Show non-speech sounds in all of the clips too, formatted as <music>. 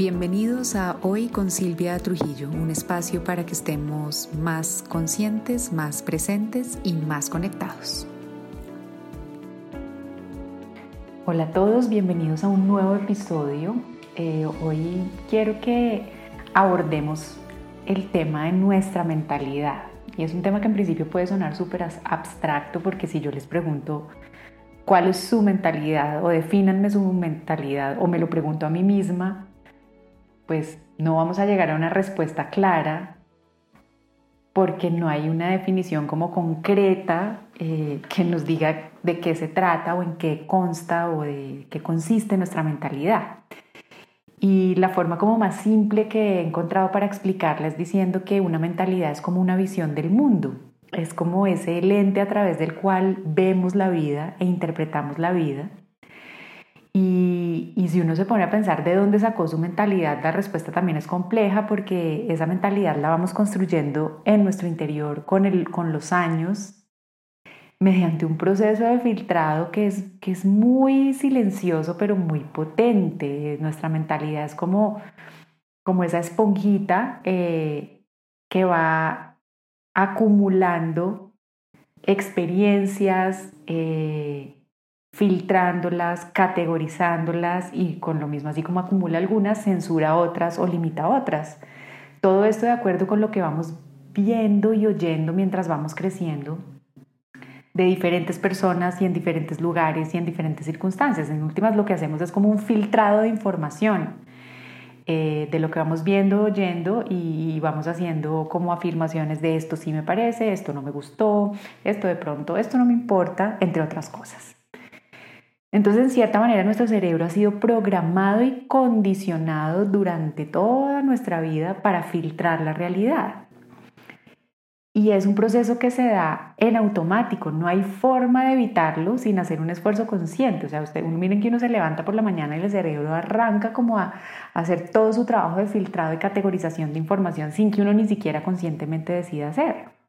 Bienvenidos a Hoy con Silvia Trujillo, un espacio para que estemos más conscientes, más presentes y más conectados. Hola a todos, bienvenidos a un nuevo episodio. Eh, hoy quiero que abordemos el tema de nuestra mentalidad. Y es un tema que en principio puede sonar súper abstracto porque si yo les pregunto cuál es su mentalidad o defínanme su mentalidad o me lo pregunto a mí misma, pues no vamos a llegar a una respuesta clara porque no hay una definición como concreta eh, que nos diga de qué se trata o en qué consta o de qué consiste nuestra mentalidad. Y la forma como más simple que he encontrado para explicarles diciendo que una mentalidad es como una visión del mundo, es como ese lente a través del cual vemos la vida e interpretamos la vida y, si uno se pone a pensar de dónde sacó su mentalidad, la respuesta también es compleja porque esa mentalidad la vamos construyendo en nuestro interior con, el, con los años mediante un proceso de filtrado que es, que es muy silencioso pero muy potente. Nuestra mentalidad es como, como esa esponjita eh, que va acumulando experiencias, eh, filtrándolas, categorizándolas y con lo mismo, así como acumula algunas, censura otras o limita otras. Todo esto de acuerdo con lo que vamos viendo y oyendo mientras vamos creciendo de diferentes personas y en diferentes lugares y en diferentes circunstancias. En últimas lo que hacemos es como un filtrado de información eh, de lo que vamos viendo, oyendo y vamos haciendo como afirmaciones de esto sí me parece, esto no me gustó, esto de pronto, esto no me importa, entre otras cosas. Entonces, en cierta manera, nuestro cerebro ha sido programado y condicionado durante toda nuestra vida para filtrar la realidad. Y es un proceso que se da en automático, no hay forma de evitarlo sin hacer un esfuerzo consciente. O sea, ustedes miren que uno se levanta por la mañana y el cerebro arranca como a hacer todo su trabajo de filtrado y categorización de información sin que uno ni siquiera conscientemente decida hacerlo.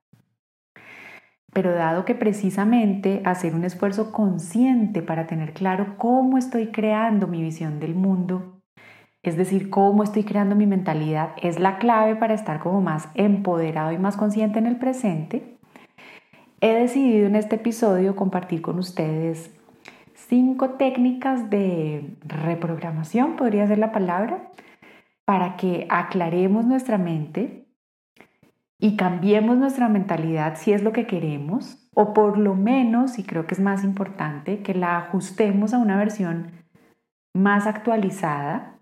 Pero dado que precisamente hacer un esfuerzo consciente para tener claro cómo estoy creando mi visión del mundo, es decir, cómo estoy creando mi mentalidad, es la clave para estar como más empoderado y más consciente en el presente, he decidido en este episodio compartir con ustedes cinco técnicas de reprogramación, podría ser la palabra, para que aclaremos nuestra mente y cambiemos nuestra mentalidad si es lo que queremos, o por lo menos, y creo que es más importante, que la ajustemos a una versión más actualizada.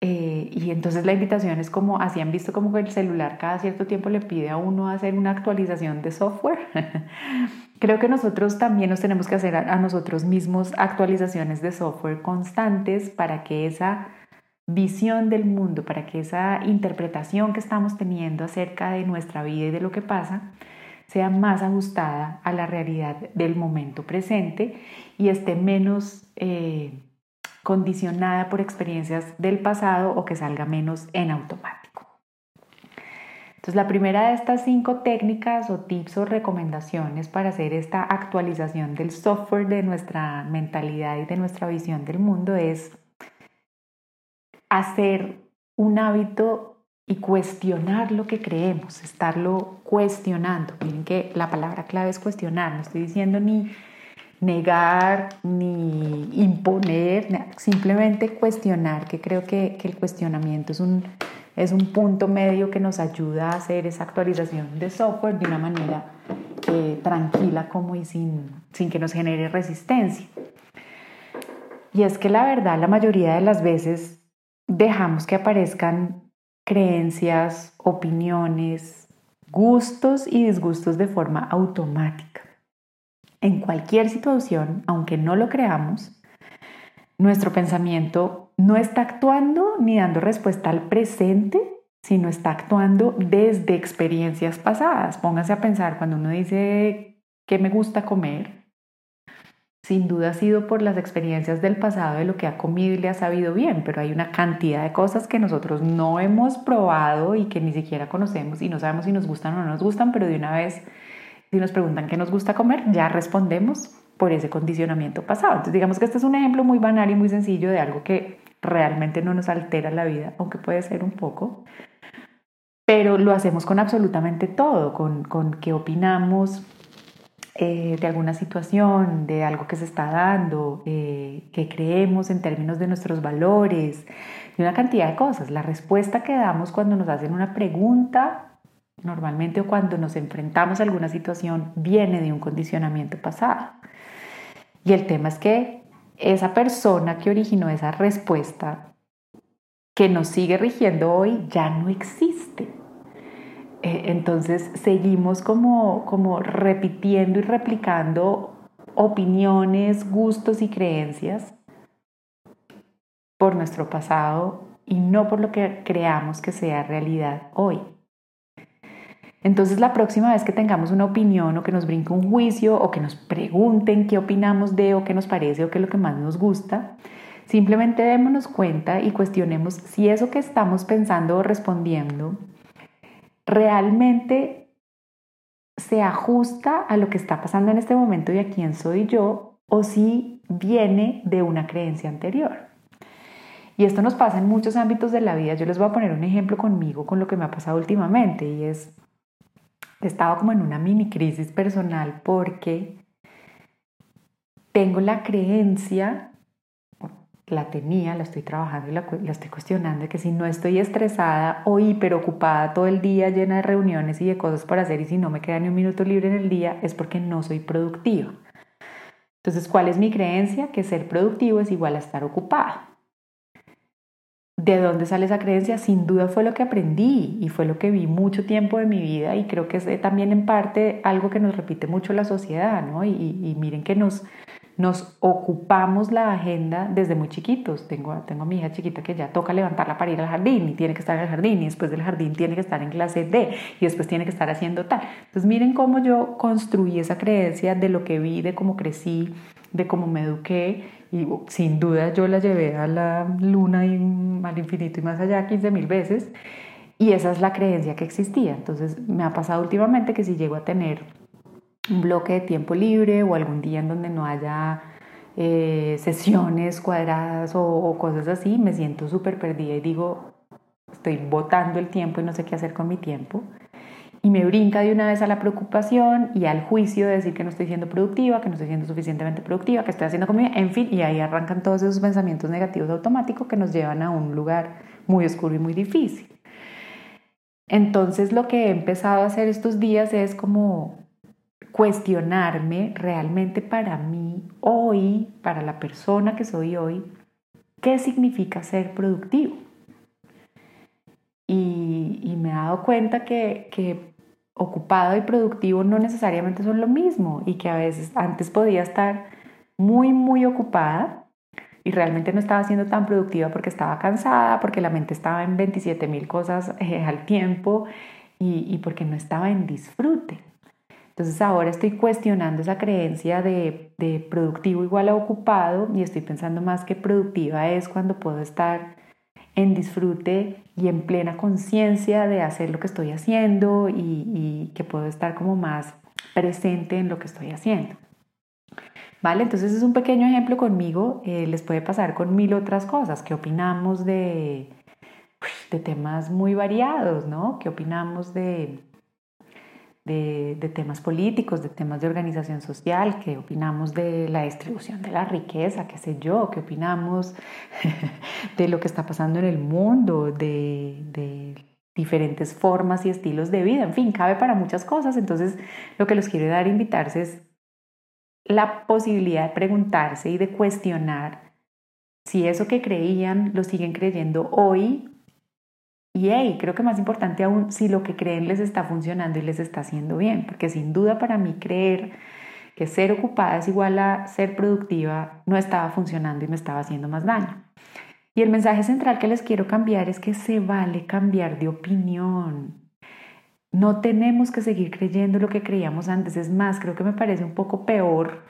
Eh, y entonces la invitación es como, así han visto como el celular cada cierto tiempo le pide a uno hacer una actualización de software. <laughs> creo que nosotros también nos tenemos que hacer a nosotros mismos actualizaciones de software constantes para que esa visión del mundo, para que esa interpretación que estamos teniendo acerca de nuestra vida y de lo que pasa sea más ajustada a la realidad del momento presente y esté menos eh, condicionada por experiencias del pasado o que salga menos en automático. Entonces, la primera de estas cinco técnicas o tips o recomendaciones para hacer esta actualización del software de nuestra mentalidad y de nuestra visión del mundo es hacer un hábito y cuestionar lo que creemos, estarlo cuestionando. Miren que la palabra clave es cuestionar, no estoy diciendo ni negar ni imponer, simplemente cuestionar, que creo que, el cuestionamiento es un, es un punto medio que nos ayuda a hacer esa actualización de software de una manera eh, tranquila como y sin, sin que nos genere resistencia. Y es que la verdad, la mayoría de las veces dejamos que aparezcan creencias, opiniones, gustos y disgustos de forma automática. En cualquier situación, aunque no lo creamos, nuestro pensamiento no está actuando ni dando respuesta al presente, sino está actuando desde experiencias pasadas. Póngase a pensar cuando uno dice que me gusta comer, sin duda ha sido por las experiencias del pasado de lo que ha comido y le ha sabido bien, pero hay una cantidad de cosas que nosotros no hemos probado y que ni siquiera conocemos y no sabemos si nos gustan o no nos gustan, pero de una vez, si nos preguntan qué nos gusta comer, ya respondemos por ese condicionamiento pasado. Entonces digamos que este es un ejemplo muy banal y muy sencillo de algo que realmente no nos altera la vida, aunque puede ser un poco, pero lo hacemos con absolutamente todo, con, con qué opinamos eh, de alguna situación, de algo que se está dando, eh, qué creemos en términos de nuestros valores, de una cantidad de cosas. La respuesta que damos cuando nos hacen una pregunta normalmente o cuando nos enfrentamos a alguna situación viene de un condicionamiento pasado. Y el tema es que esa persona que originó esa respuesta que nos sigue rigiendo hoy ya no existe. Eh, entonces seguimos como, como repitiendo y replicando opiniones, gustos y creencias por nuestro pasado y no por lo que creamos que sea realidad hoy. Entonces la próxima vez que tengamos una opinión o que nos brinque un juicio o que nos pregunten qué opinamos de o qué nos parece o qué es lo que más nos gusta, simplemente démonos cuenta y cuestionemos si eso que estamos pensando o respondiendo realmente se ajusta a lo que está pasando en este momento y a quién soy yo o si viene de una creencia anterior. Y esto nos pasa en muchos ámbitos de la vida. Yo les voy a poner un ejemplo conmigo con lo que me ha pasado últimamente y es estaba como en una mini crisis personal porque tengo la creencia, la tenía, la estoy trabajando y la, estoy cuestionando, que si no estoy estresada o hiperocupada todo el día, llena de reuniones y de cosas para hacer y si no me queda ni un minuto libre en el día, es porque no soy productiva. Entonces, ¿cuál es mi creencia? Que ser productivo es igual a estar ocupada. ¿De dónde sale esa creencia? Sin duda fue lo que aprendí y fue lo que vi mucho tiempo de mi vida y creo que es también en parte algo que nos repite mucho la sociedad, ¿no? Y, miren que nos, nos ocupamos la agenda desde muy chiquitos. Tengo, tengo a mi hija chiquita que ya toca levantarla para ir al jardín y tiene que estar en el jardín y después del jardín tiene que estar en clase D y después tiene que estar haciendo tal. Entonces miren cómo yo construí esa creencia de lo que vi, de cómo crecí, de cómo me eduqué y sin duda yo la llevé a la luna y al infinito y más allá 15 mil veces. Y esa es la creencia que existía. Entonces me ha pasado últimamente que si llego a tener un bloque de tiempo libre o algún día en donde no haya eh, sesiones cuadradas o, o, cosas así, me siento súper perdida y digo, estoy botando el tiempo y no sé qué hacer con mi tiempo y me brinca de una vez a la preocupación y al juicio de decir que no estoy siendo productiva, que no estoy siendo suficientemente productiva, que estoy haciendo conmigo, en fin, y ahí arrancan todos esos pensamientos negativos automáticos que nos llevan a un lugar muy oscuro y muy difícil. Entonces lo que he empezado a hacer estos días es como cuestionarme realmente para mí hoy, para la persona que soy hoy, qué significa ser productivo. Y, me he dado cuenta que, ocupado y productivo no necesariamente son lo mismo y que a veces antes podía estar muy, muy ocupada y realmente no estaba siendo tan productiva porque estaba cansada, porque la mente estaba en 27 mil cosas eh, al tiempo y, porque no estaba en disfrute. Entonces ahora estoy cuestionando esa creencia de, de productivo igual a ocupado y estoy pensando más que productiva es cuando puedo estar en disfrute y en plena conciencia de hacer lo que estoy haciendo y, que puedo estar como más presente en lo que estoy haciendo. ¿Vale? Entonces es un pequeño ejemplo conmigo, eh, les puede pasar con mil otras cosas, ¿qué opinamos de, de temas muy variados, ¿no? ¿Qué opinamos de, de, temas políticos, de temas de organización social, qué opinamos de la distribución de la riqueza, qué sé yo, qué opinamos <laughs> de lo que está pasando en el mundo, de, diferentes formas y estilos de vida, en fin, cabe para muchas cosas. Entonces, lo que les quiero dar a invitarse es la posibilidad de preguntarse y de cuestionar si eso que creían lo siguen creyendo hoy y hey, creo que más importante aún, si lo que creen les está funcionando y les está haciendo bien, porque sin duda para mí creer que ser ocupada es igual a ser productiva no estaba funcionando y me estaba haciendo más daño. Y el mensaje central que les quiero cambiar es que se vale cambiar de opinión. No tenemos que seguir creyendo lo que creíamos antes. Es más, creo que me parece un poco peor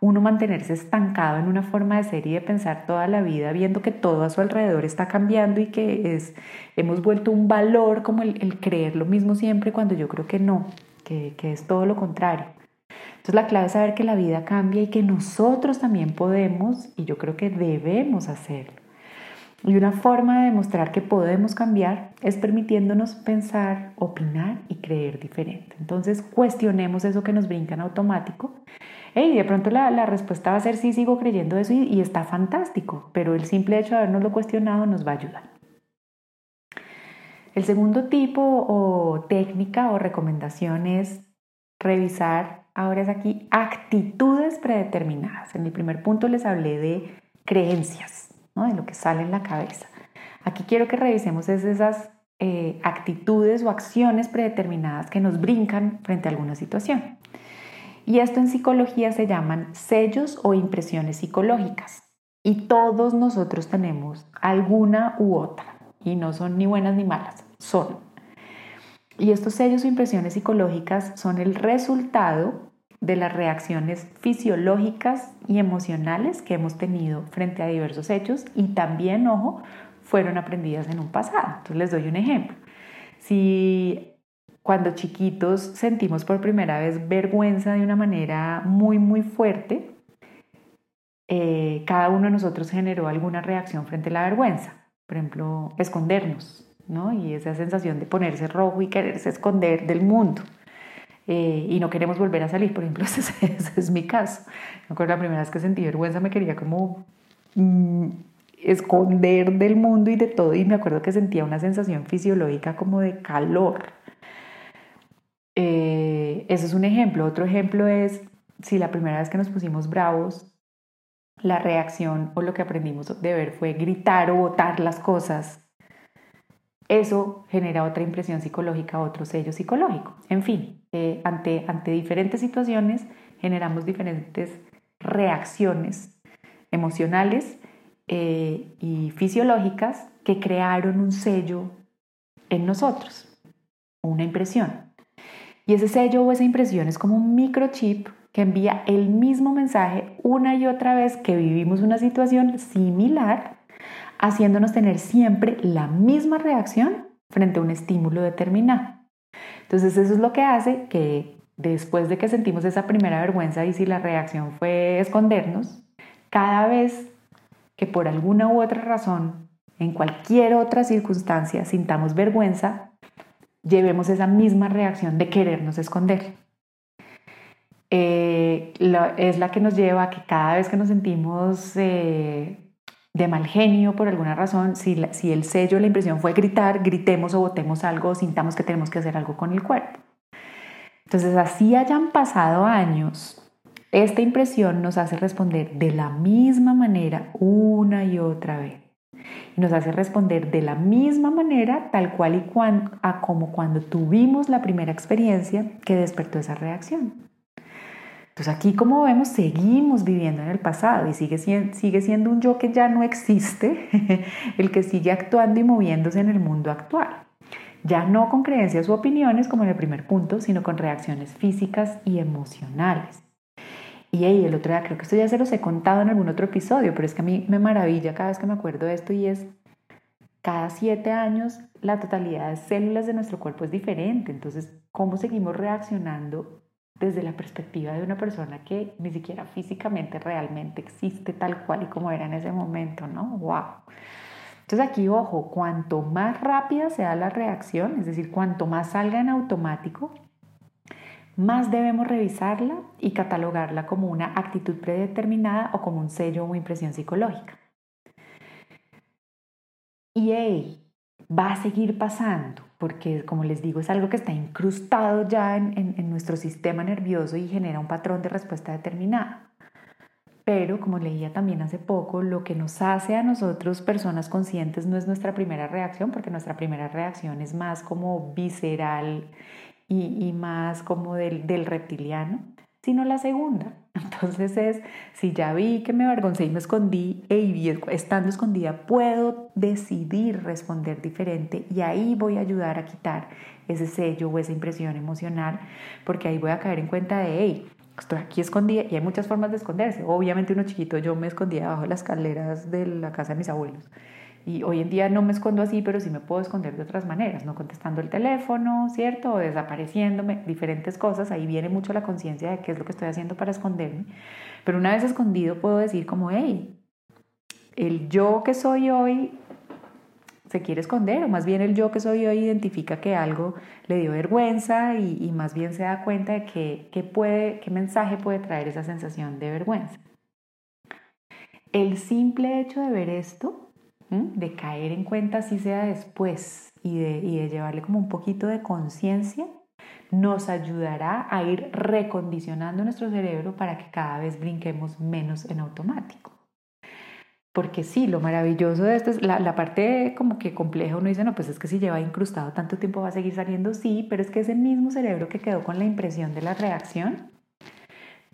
uno mantenerse estancado en una forma de ser y de pensar toda la vida, viendo que todo a su alrededor está cambiando y que es, hemos vuelto un valor como el, creer lo mismo siempre cuando yo creo que no, que, que es todo lo contrario. Entonces la clave es saber que la vida cambia y que nosotros también podemos y yo creo que debemos hacerlo. Y una forma de demostrar que podemos cambiar es permitiéndonos pensar, opinar y creer diferente. Entonces cuestionemos eso que nos brinca en automático. Y de pronto la, respuesta va a ser sí, sigo creyendo eso y, está fantástico, pero el simple hecho de habernoslo cuestionado nos va a ayudar. El segundo tipo o técnica o recomendación es revisar, ahora es aquí, actitudes predeterminadas. En el primer punto les hablé de creencias de lo que sale en la cabeza. Aquí quiero que revisemos esas eh, actitudes o acciones predeterminadas que nos brincan frente a alguna situación. Y esto en psicología se llaman sellos o impresiones psicológicas. Y todos nosotros tenemos alguna u otra. Y no son ni buenas ni malas, son. Y estos sellos o impresiones psicológicas son el resultado de las reacciones fisiológicas y emocionales que hemos tenido frente a diversos hechos y también, ojo, fueron aprendidas en un pasado. Entonces les doy un ejemplo. Si cuando chiquitos sentimos por primera vez vergüenza de una manera muy, muy fuerte, eh, cada uno de nosotros generó alguna reacción frente a la vergüenza. Por ejemplo, escondernos, ¿no? Y esa sensación de ponerse rojo y quererse esconder del mundo. Eh, y no queremos volver a salir, por ejemplo, <laughs> ese, es mi caso. Me acuerdo la primera vez que sentí vergüenza me quería como mm, esconder del mundo y de todo y me acuerdo que sentía una sensación fisiológica como de calor. Eh, ese es un ejemplo. Otro ejemplo es si la primera vez que nos pusimos bravos, la reacción o lo que aprendimos de ver fue gritar o botar las cosas eso genera otra impresión psicológica, otro sello psicológico. En fin, eh, ante, ante diferentes situaciones generamos diferentes reacciones emocionales eh, y fisiológicas que crearon un sello en nosotros, una impresión. Y ese sello o esa impresión es como un microchip que envía el mismo mensaje una y otra vez que vivimos una situación similar haciéndonos tener siempre la misma reacción frente a un estímulo determinado. Entonces eso es lo que hace que después de que sentimos esa primera vergüenza y si la reacción fue escondernos, cada vez que por alguna u otra razón, en cualquier otra circunstancia, sintamos vergüenza, llevemos esa misma reacción de querernos esconder. Eh, es la que nos lleva a que cada vez que nos sentimos eh, de mal genio por alguna razón, si, si el sello, la impresión fue gritar, gritemos o votemos algo sintamos que tenemos que hacer algo con el cuerpo. Entonces, así hayan pasado años, esta impresión nos hace responder de la misma manera una y otra vez. Y nos hace responder de la misma manera, tal cual y a como cuando tuvimos la primera experiencia que despertó esa reacción. Entonces aquí como vemos seguimos viviendo en el pasado y sigue sigue siendo un yo que ya no existe, <laughs> el que sigue actuando y moviéndose en el mundo actual. Ya no con creencias u opiniones como en el primer punto, sino con reacciones físicas y emocionales. Y el otro día, creo que esto ya se los he contado en algún otro episodio, pero es que a mí me maravilla cada vez que me acuerdo de esto y es cada siete años la totalidad de células de nuestro cuerpo es diferente. Entonces, ¿cómo seguimos reaccionando desde la perspectiva de una persona que ni siquiera físicamente realmente existe tal cual y como era en ese momento, ¿no? ¡Wow! Entonces aquí, ojo, cuanto más rápida sea la reacción, es decir, cuanto más salga en automático, más debemos revisarla y catalogarla como una actitud predeterminada o como un sello o impresión psicológica. Y hey, va a seguir pasando porque como les digo es algo que está incrustado ya en, nuestro sistema nervioso y genera un patrón de respuesta determinada. Pero como leía también hace poco, lo que nos hace a nosotros personas conscientes no es nuestra primera reacción, porque nuestra primera reacción es más como visceral y, más como del, reptiliano, sino la segunda. <laughs> Entonces es, si ya vi que me avergoncé y me escondí, y estando escondida puedo decidir responder diferente y ahí voy a ayudar a quitar ese sello o esa impresión emocional, porque ahí voy a caer en cuenta de, hey, estoy aquí escondida y hay muchas formas de esconderse. Obviamente uno chiquito, yo me escondía bajo las escaleras de la casa de mis abuelos y hoy en día no me escondo así, pero sí me puedo esconder de otras maneras, no contestando el teléfono, ¿cierto? O desapareciéndome, diferentes cosas. Ahí viene mucho la conciencia de qué es lo que estoy haciendo para esconderme. Pero una vez escondido puedo decir como, hey, el yo que soy hoy se quiere esconder o más bien el yo que soy hoy identifica que algo le dio vergüenza y, más bien se da cuenta de que, puede, qué mensaje puede traer esa sensación de vergüenza. El simple hecho de ver esto, de caer en cuenta si sea después y de, y de llevarle como un poquito de conciencia, nos ayudará a ir recondicionando nuestro cerebro para que cada vez brinquemos menos en automático. Porque sí, lo maravilloso de esto es la, parte como que compleja, uno dice, no, pues es que si lleva incrustado tanto tiempo va a seguir saliendo, sí, pero es que ese mismo cerebro que quedó con la impresión de la reacción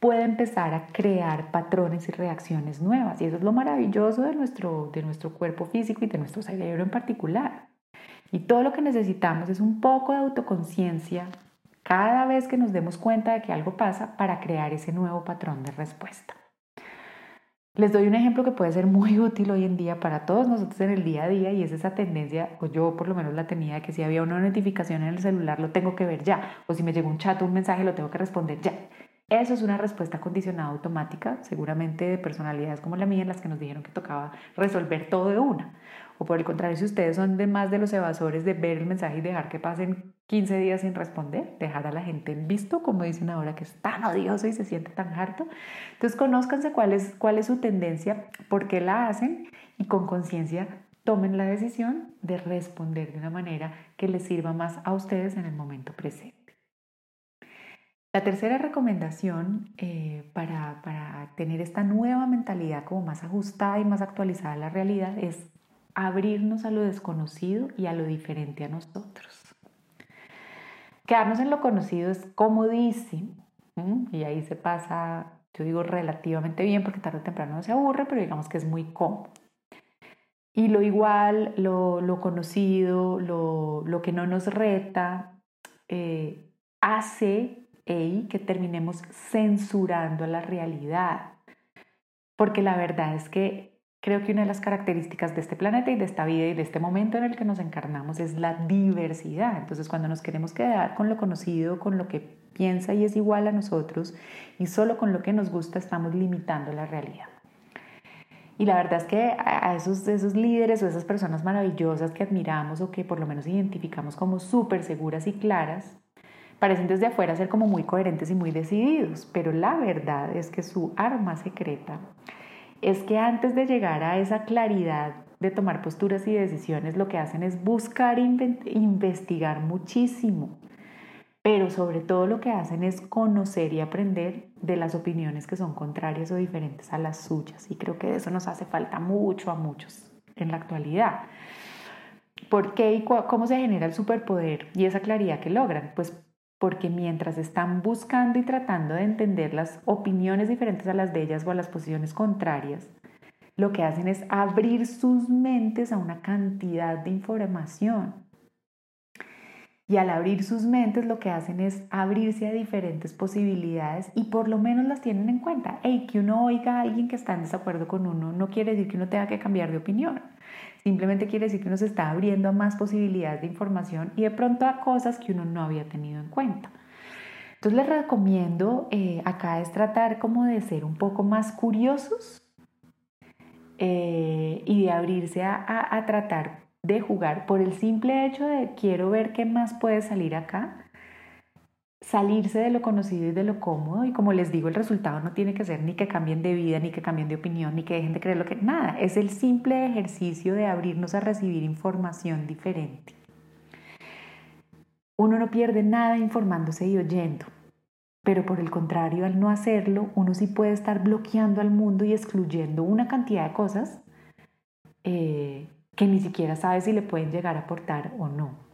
puede empezar a crear patrones y reacciones nuevas. Y eso es lo maravilloso de nuestro, de nuestro cuerpo físico y de nuestro cerebro en particular. Y todo lo que necesitamos es un poco de autoconciencia cada vez que nos demos cuenta de que algo pasa para crear ese nuevo patrón de respuesta. Les doy un ejemplo que puede ser muy <laughs> útil hoy en día para todos nosotros en el día a día y es esa tendencia, o yo por lo menos la tenía, de que si había una notificación en el celular lo tengo que ver ya, o si me llegó un chat o un mensaje lo tengo que responder ya. Eso es una respuesta condicionada automática, seguramente de personalidades como la mía, en las que nos dijeron que tocaba resolver todo de una. O por el contrario, si ustedes son de más de los evasores de ver el mensaje y dejar que pasen 15 días sin responder, dejar a la gente en visto, como dicen ahora, que es tan odioso y se siente tan harto. Entonces, conózcanse cuál es, cuál es su tendencia, por qué la hacen y con conciencia tomen la decisión de responder de una manera que les sirva más a ustedes en el momento presente. La tercera recomendación eh, para, para tener esta nueva mentalidad como más ajustada y más actualizada a la realidad es abrirnos a lo desconocido y a lo diferente a nosotros. Quedarnos en lo conocido es comodísimo y ahí se pasa, yo digo relativamente bien porque tarde o temprano no se aburre, pero digamos que es muy cómodo. Y lo igual, lo, conocido, lo, que no nos reta, eh, hace que terminemos censurando la realidad. Porque la verdad es que Creo que una de las características de este planeta y de esta vida y de este momento en el que nos encarnamos es la diversidad. Entonces, cuando nos queremos quedar con lo conocido, con lo que piensa y es igual a nosotros y solo con lo que nos gusta, estamos limitando la realidad. Y la verdad es que a esos, esos líderes o esas personas maravillosas que admiramos o que por lo menos identificamos como súper seguras y claras, parecen desde afuera ser como muy coherentes y muy decididos, pero la verdad es que su arma secreta es que antes de llegar a esa claridad de tomar posturas y decisiones, lo que hacen es buscar investigar muchísimo, pero sobre todo lo que hacen es conocer y aprender de las opiniones que son contrarias o diferentes a las suyas. Y creo que eso nos hace falta mucho a muchos en la actualidad. ¿Por qué y cómo se genera el superpoder y esa claridad que logran? Pues porque mientras están buscando y tratando de entender las opiniones diferentes a las de ellas o a las posiciones contrarias, lo que hacen es abrir sus mentes a una cantidad de información. Y al abrir sus mentes lo que hacen es abrirse a diferentes posibilidades y por lo menos las tienen en cuenta. Hey, que uno oiga a alguien que está en desacuerdo con uno no quiere decir que uno tenga que cambiar de opinión. Simplemente quiere decir que uno se está abriendo a más posibilidades de información y de pronto a cosas que uno no había tenido en cuenta. Entonces les recomiendo eh, acá es tratar como de ser un poco más curiosos eh, y de abrirse a tratar de jugar por el simple hecho de quiero ver qué más puede salir acá salirse de lo conocido y de lo cómodo. Y como les digo el resultado no tiene que ser ni que cambien de vida ni que cambien de opinión ni que dejen de creer lo que nada. Es el simple ejercicio de abrirnos a recibir información diferente. Uno no pierde nada informándose y oyendo pero por el contrario al no hacerlo uno sí puede estar bloqueando al mundo y excluyendo una cantidad de cosas eh, que ni siquiera sabe si le pueden llegar a aportar o no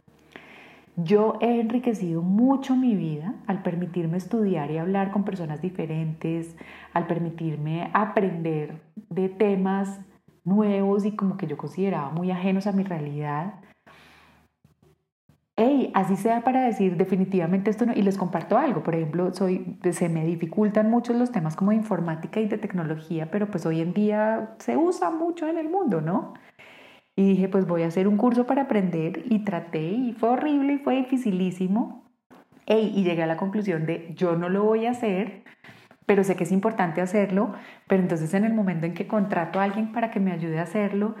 yo he enriquecido mucho mi vida al permitirme estudiar y hablar con personas diferentes, al permitirme aprender de temas nuevos y como que yo consideraba muy ajenos a mi realidad. Hey, así sea para decir definitivamente esto no, y les comparto algo, por ejemplo, soy, se me dificultan mucho los temas como de informática y de tecnología, pero pues hoy en día se usa mucho en el mundo, ¿no? Y dije, pues voy a hacer un curso para aprender y traté y fue horrible y fue dificilísimo. y llegué a la conclusión de yo no lo voy a hacer, pero sé que es importante hacerlo, pero entonces en el momento en que contrato a alguien para que me ayude a hacerlo,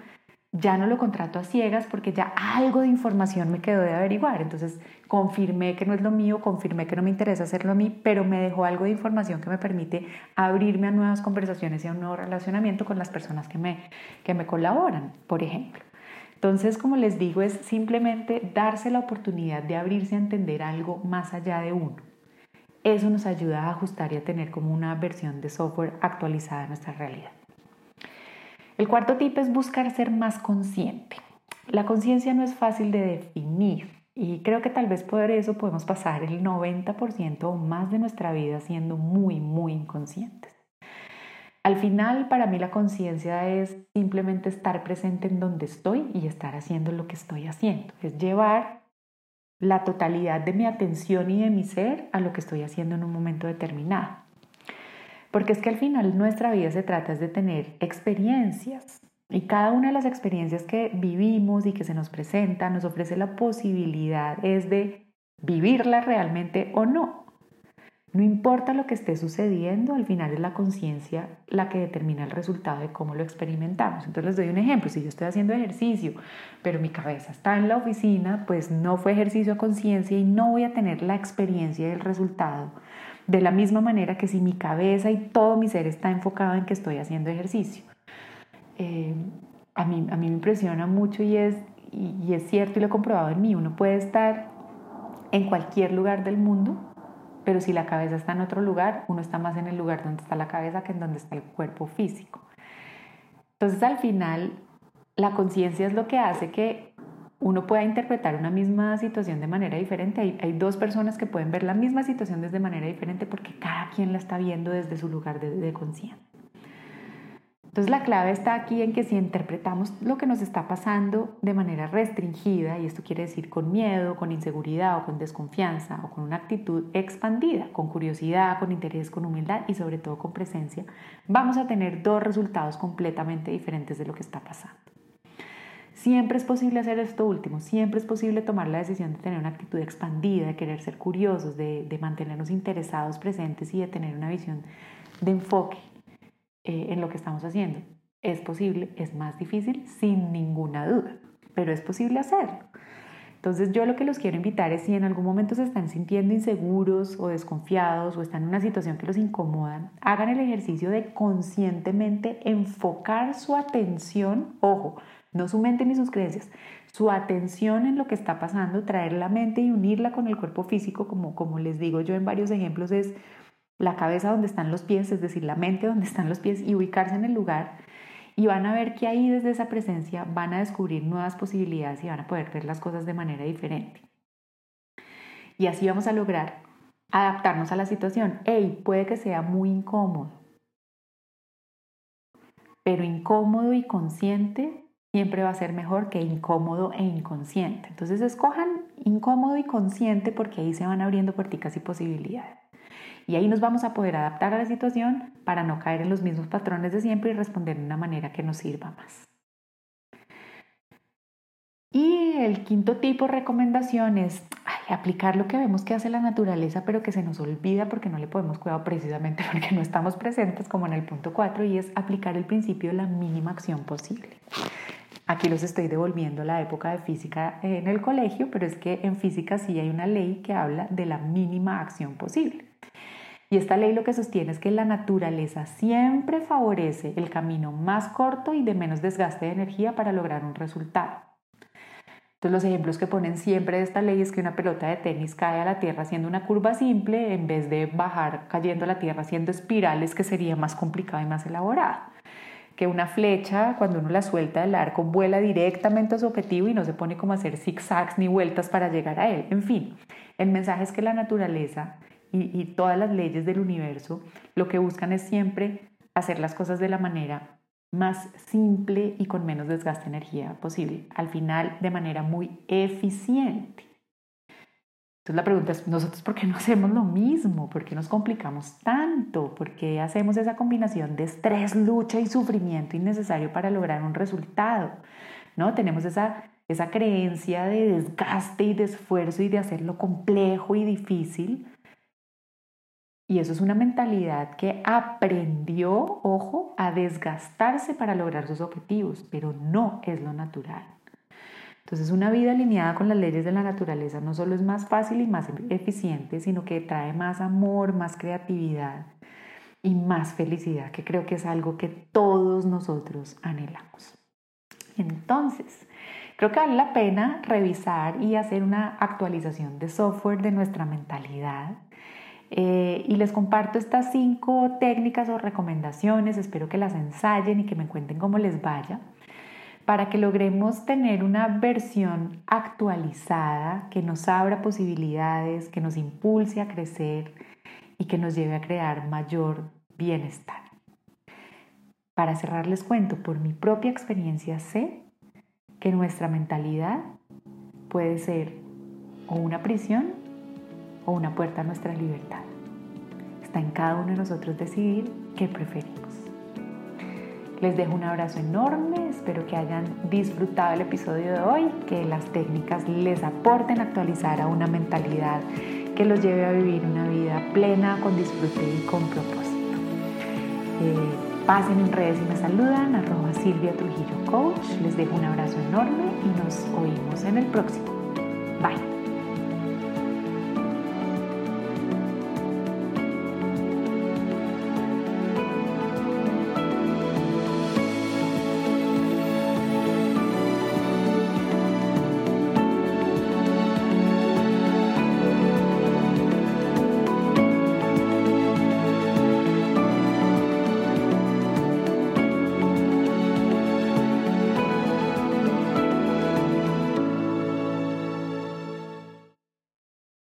ya no lo contrato a ciegas porque ya algo de información me quedó de averiguar. Entonces confirmé que no es lo mío, confirmé que no me interesa hacerlo a mí, pero me dejó algo de información que me permite abrirme a nuevas conversaciones y a un nuevo relacionamiento con las personas que me, que me colaboran, por ejemplo. Entonces, como les digo, es simplemente darse la oportunidad de abrirse a entender algo más allá de uno. Eso nos ayuda a ajustar y a tener como una versión de software actualizada en nuestra realidad. El cuarto tip es buscar ser más consciente. La conciencia no es fácil de definir y creo que tal vez por eso podemos pasar el 90% o más de nuestra vida siendo muy, muy inconscientes. Al final, para mí la conciencia es simplemente estar presente en donde estoy y estar haciendo lo que estoy haciendo. Es llevar la totalidad de mi atención y de mi ser a lo que estoy haciendo en un momento determinado. Porque es que al final nuestra vida se trata de tener experiencias y cada una de las experiencias que vivimos y que se nos presenta nos ofrece la posibilidad es de vivirla realmente o no. No importa lo que esté sucediendo, al final es la conciencia la que determina el resultado de cómo lo experimentamos. Entonces les doy un ejemplo, si yo estoy haciendo ejercicio, pero mi cabeza está en la oficina, pues no fue ejercicio a conciencia y no voy a tener la experiencia y el resultado de la misma manera que si mi cabeza y todo mi ser está enfocado en que estoy haciendo ejercicio. Eh, a, mí, a mí me impresiona mucho y es, y, es cierto y lo he comprobado en mí, uno puede estar en cualquier lugar del mundo, pero si la cabeza está en otro lugar, uno está más en el lugar donde está la cabeza que en donde está el cuerpo físico. Entonces al final, la conciencia es lo que hace que uno pueda interpretar una misma situación de manera diferente. Hay, dos personas que pueden ver la misma situación desde manera diferente porque cada quien la está viendo desde su lugar de, de conciencia. Entonces la clave está aquí en que si interpretamos lo que nos está pasando de manera restringida, y esto quiere decir con miedo, con inseguridad o con desconfianza o con una actitud expandida, con curiosidad, con interés, con humildad y sobre todo con presencia, vamos a tener dos resultados completamente diferentes de lo que está pasando. Siempre es posible hacer esto último, siempre es posible tomar la decisión de tener una actitud expandida, de querer ser curiosos, de, mantenernos interesados, presentes y de tener una visión de enfoque eh, en lo que estamos haciendo. Es posible, es más difícil, sin ninguna duda, pero es posible hacerlo. Entonces yo lo que los quiero invitar es si en algún momento se están sintiendo inseguros o desconfiados o están en una situación que los incomoda, hagan el ejercicio de conscientemente enfocar su atención, ojo, no su mente ni sus creencias, su atención en lo que está pasando, traer la mente y unirla con el cuerpo físico, como, como les digo yo en varios ejemplos, es la cabeza donde están los pies, es decir, la mente donde están los pies y ubicarse en el lugar. Y van a ver que ahí desde esa presencia van a descubrir nuevas posibilidades y van a poder ver las cosas de manera diferente. Y así vamos a lograr adaptarnos a la situación. Hey, puede que sea muy incómodo, pero incómodo y consciente siempre va a ser mejor que incómodo e inconsciente. Entonces escojan incómodo y consciente porque ahí se van abriendo puerticas y posibilidades. Y ahí nos vamos a poder adaptar a la situación para no caer en los mismos patrones de siempre y responder de una manera que nos sirva más. Y el quinto tipo de recomendación es aplicar lo que vemos que hace la naturaleza, pero que se nos olvida porque no le podemos cuidar precisamente <laughs> porque no estamos presentes, como en el punto 4, y es aplicar el principio de la mínima acción posible. Aquí los estoy devolviendo la época de física en el colegio, pero es que en física sí hay una ley que habla de la mínima acción posible. Y esta ley lo que sostiene es que la naturaleza siempre favorece el camino más corto y de menos desgaste de energía para lograr un resultado. Entonces los ejemplos que ponen siempre de esta ley es que una pelota de tenis cae a la tierra haciendo una curva simple en vez de bajar cayendo a la tierra haciendo espirales que sería más complicado y más elaborado que una flecha, cuando uno la suelta del arco, vuela directamente a su objetivo y no se pone como a hacer zigzags ni vueltas para llegar a él. En fin, el mensaje es que la naturaleza y, todas las leyes del universo lo que buscan es siempre hacer las cosas de la manera más simple y con menos desgaste de energía posible. Al final, de manera muy eficiente. Entonces la pregunta es, ¿nosotros por qué no hacemos lo mismo? ¿Por qué nos complicamos tanto? ¿Por qué hacemos esa combinación de estrés, lucha y sufrimiento innecesario para lograr un resultado? ¿No? Tenemos esa, esa creencia de desgaste y de esfuerzo y de hacerlo complejo y difícil Y eso es una mentalidad que aprendió, ojo, a desgastarse para lograr sus objetivos, pero no es lo natural. Entonces una vida alineada con las leyes de la naturaleza no solo es más fácil y más eficiente, sino que trae más amor, más creatividad y más felicidad, que creo que es algo que todos nosotros anhelamos. Entonces, creo que vale la pena revisar y hacer una actualización de software de nuestra mentalidad eh, y les comparto estas cinco técnicas o recomendaciones, espero que las ensayen y que me cuenten cómo les vaya, para que logremos tener una versión actualizada que nos abra posibilidades, que nos impulse a crecer y que nos lleve a crear mayor bienestar. Para cerrar les cuento, por mi propia experiencia sé que nuestra mentalidad puede ser o una prisión o una puerta a nuestra libertad. Está en cada uno de nosotros decidir qué preferimos. Les dejo un abrazo enorme, espero que hayan disfrutado el episodio de hoy, que las técnicas les aporten a actualizar a una mentalidad que los lleve a vivir una vida plena, con disfrute y con propósito. Eh, pasen en redes y me saludan, arroba Silvia Trujillo Coach, les dejo un abrazo enorme y nos oímos en el próximo.